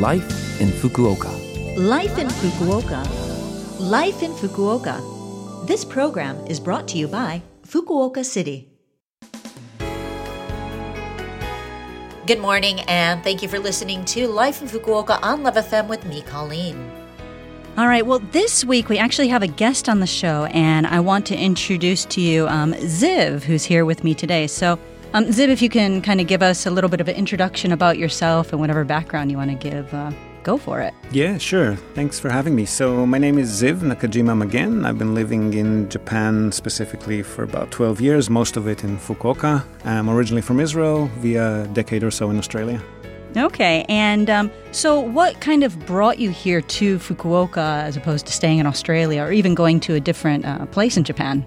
Life in Fukuoka. Life in Fukuoka. Life in Fukuoka. This program is brought to you by Fukuoka City. Good morning, and thank you for listening to Life in Fukuoka on Love FM with me, Colleen. All right, well, this week we actually have a guest on the show, and I want to introduce to you um, Ziv, who's here with me today. So, um, Ziv, if you can kind of give us a little bit of an introduction about yourself and whatever background you want to give, uh, go for it. Yeah, sure. Thanks for having me. So, my name is Ziv Nakajima Magen. I've been living in Japan specifically for about 12 years, most of it in Fukuoka. I'm originally from Israel, via a decade or so in Australia. Okay, and um, so what kind of brought you here to Fukuoka as opposed to staying in Australia or even going to a different uh, place in Japan?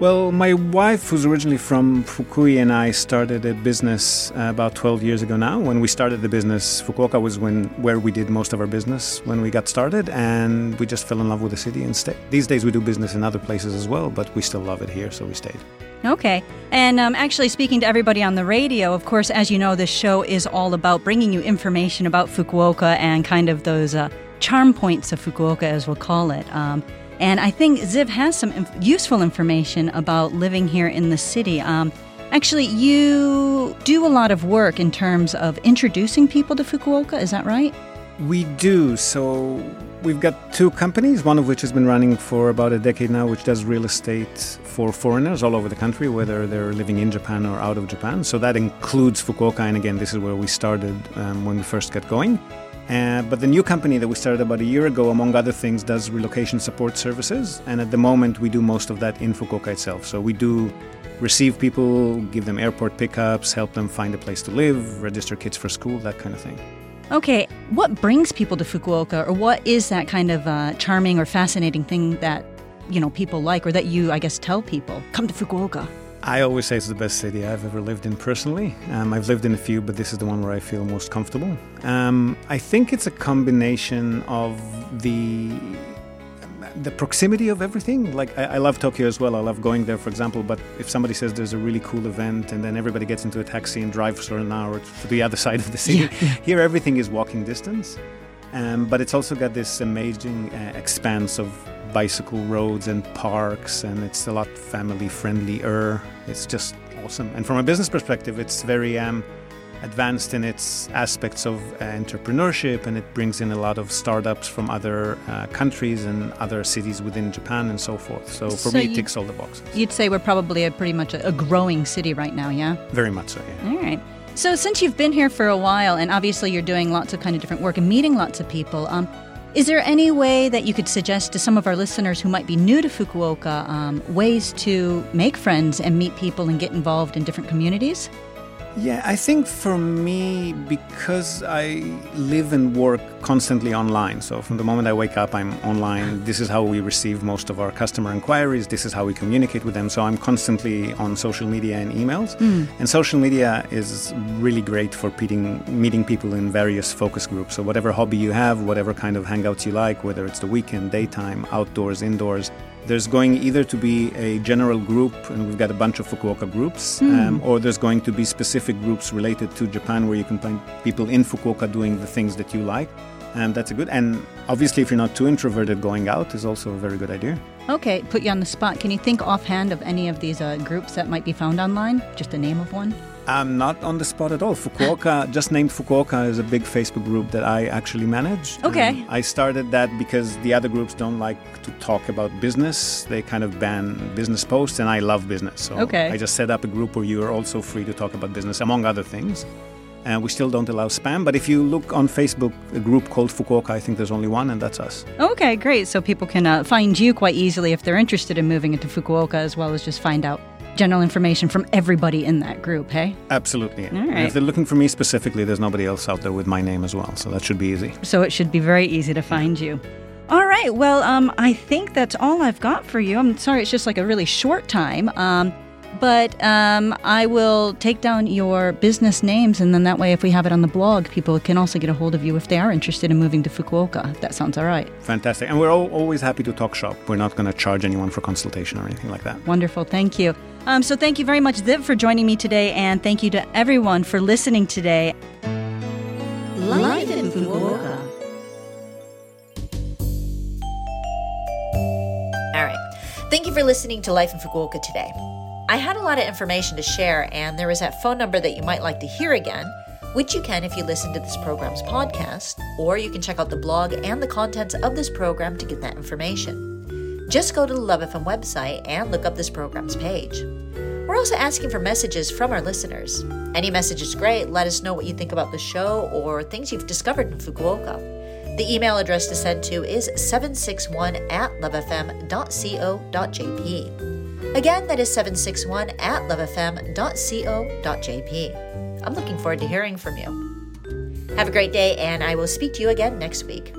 Well, my wife, who's originally from Fukui, and I started a business uh, about 12 years ago now. When we started the business, Fukuoka was when where we did most of our business when we got started, and we just fell in love with the city and stayed. These days, we do business in other places as well, but we still love it here, so we stayed. Okay. And um, actually, speaking to everybody on the radio, of course, as you know, this show is all about bringing you information about Fukuoka and kind of those uh, charm points of Fukuoka, as we'll call it. Um, and I think Ziv has some inf- useful information about living here in the city. Um, actually, you do a lot of work in terms of introducing people to Fukuoka, is that right? We do. So we've got two companies, one of which has been running for about a decade now, which does real estate for foreigners all over the country, whether they're living in Japan or out of Japan. So that includes Fukuoka. And again, this is where we started um, when we first got going. Uh, but the new company that we started about a year ago, among other things, does relocation support services. And at the moment, we do most of that in Fukuoka itself. So we do receive people, give them airport pickups, help them find a place to live, register kids for school, that kind of thing. Okay, what brings people to Fukuoka, or what is that kind of uh, charming or fascinating thing that you know people like, or that you, I guess, tell people come to Fukuoka? I always say it's the best city I've ever lived in personally. Um, I've lived in a few, but this is the one where I feel most comfortable. Um, I think it's a combination of the the proximity of everything. Like I, I, love Tokyo as well. I love going there, for example. But if somebody says there's a really cool event, and then everybody gets into a taxi and drives for an hour to the other side of the city, Yeah, yeah. here everything is walking distance. Um, but it's also got this amazing uh, expanse of bicycle roads and parks, and it's a lot family friendlier. It's just awesome. And from a business perspective, it's very um, advanced in its aspects of uh, entrepreneurship, and it brings in a lot of startups from other uh, countries and other cities within Japan and so forth. So for So me, it ticks all the boxes. You'd say we're probably a pretty much a, a growing city right now, yeah? Very much so. Yeah. All right. So since you've been here for a while, and obviously you're doing lots of kind of different work and meeting lots of people, um, is there any way that you could suggest to some of our listeners who might be new to Fukuoka um, ways to make friends and meet people and get involved in different communities? Yeah, I think for me, because I live and work constantly online, so from the moment I wake up, I'm online. This is how we receive most of our customer inquiries. This is how we communicate with them. So I'm constantly on social media and emails. Hmm. And social media is really great for meeting, meeting people in various focus groups. So whatever hobby you have, whatever kind of hangouts you like, whether it's the weekend, daytime, outdoors, indoors, there's going either to be a general group, and we've got a bunch of Fukuoka groups, um, or there's going to be specific groups related to Japan where you can find people in Fukuoka doing the things that you like. And that's a good. And obviously, if you're not too introverted, going out is also a very good idea. Okay, put you on the spot. Can you think offhand of any of these uh, groups that might be found online? Just the name of one? I'm not on the spot at all. Fukuoka, just named Fukuoka, is a big Facebook group that I actually manage. Okay. Um, I started that because the other groups don't like to talk about business. They kind of ban business posts, and I love business. So Okay. I just set up a group where you are also free to talk about business, among other things. And we still don't allow spam, but if you look on Facebook, a group called Fukuoka, I think there's only one, and that's us. Okay, great. So people can uh, find you quite easily if they're interested in moving into Fukuoka, as well as just find out general information from everybody in that group, hey? Absolutely. All And if they're looking for me specifically, there's nobody else out there with my name as well, so that should be easy. So it should be very easy to find you. All right. Well, um, I think that's all I've got for you. I'm sorry, it's just like a really short time. Um, but um, I will take down your business names, and then that way, if we have it on the blog, people can also get a hold of you if they are interested in moving to Fukuoka. If that sounds all right. Fantastic. And we're al always happy to talk shop. We're not going to charge anyone for consultation or anything like that. Wonderful. Thank you. Um, so, thank you very much, Ziv, for joining me today, and thank you to everyone for listening today. Life in Fukuoka. All right. Thank you for listening to Life in Fukuoka today. I had a lot of information to share, and there is that phone number that you might like to hear again, which you can if you listen to this program's podcast, or you can check out the blog and the contents of this program to get that information. Just go to the Love FM website and look up this program's page. We're also asking for messages from our listeners. Any message is great. Let us know what you think about the show or things you've discovered in Fukuoka. The email address to send to is 761 at lovefm.co.jp. Again, that is 761 at lovefm.co.jp. I'm looking forward to hearing from you. Have a great day, and I will speak to you again next week.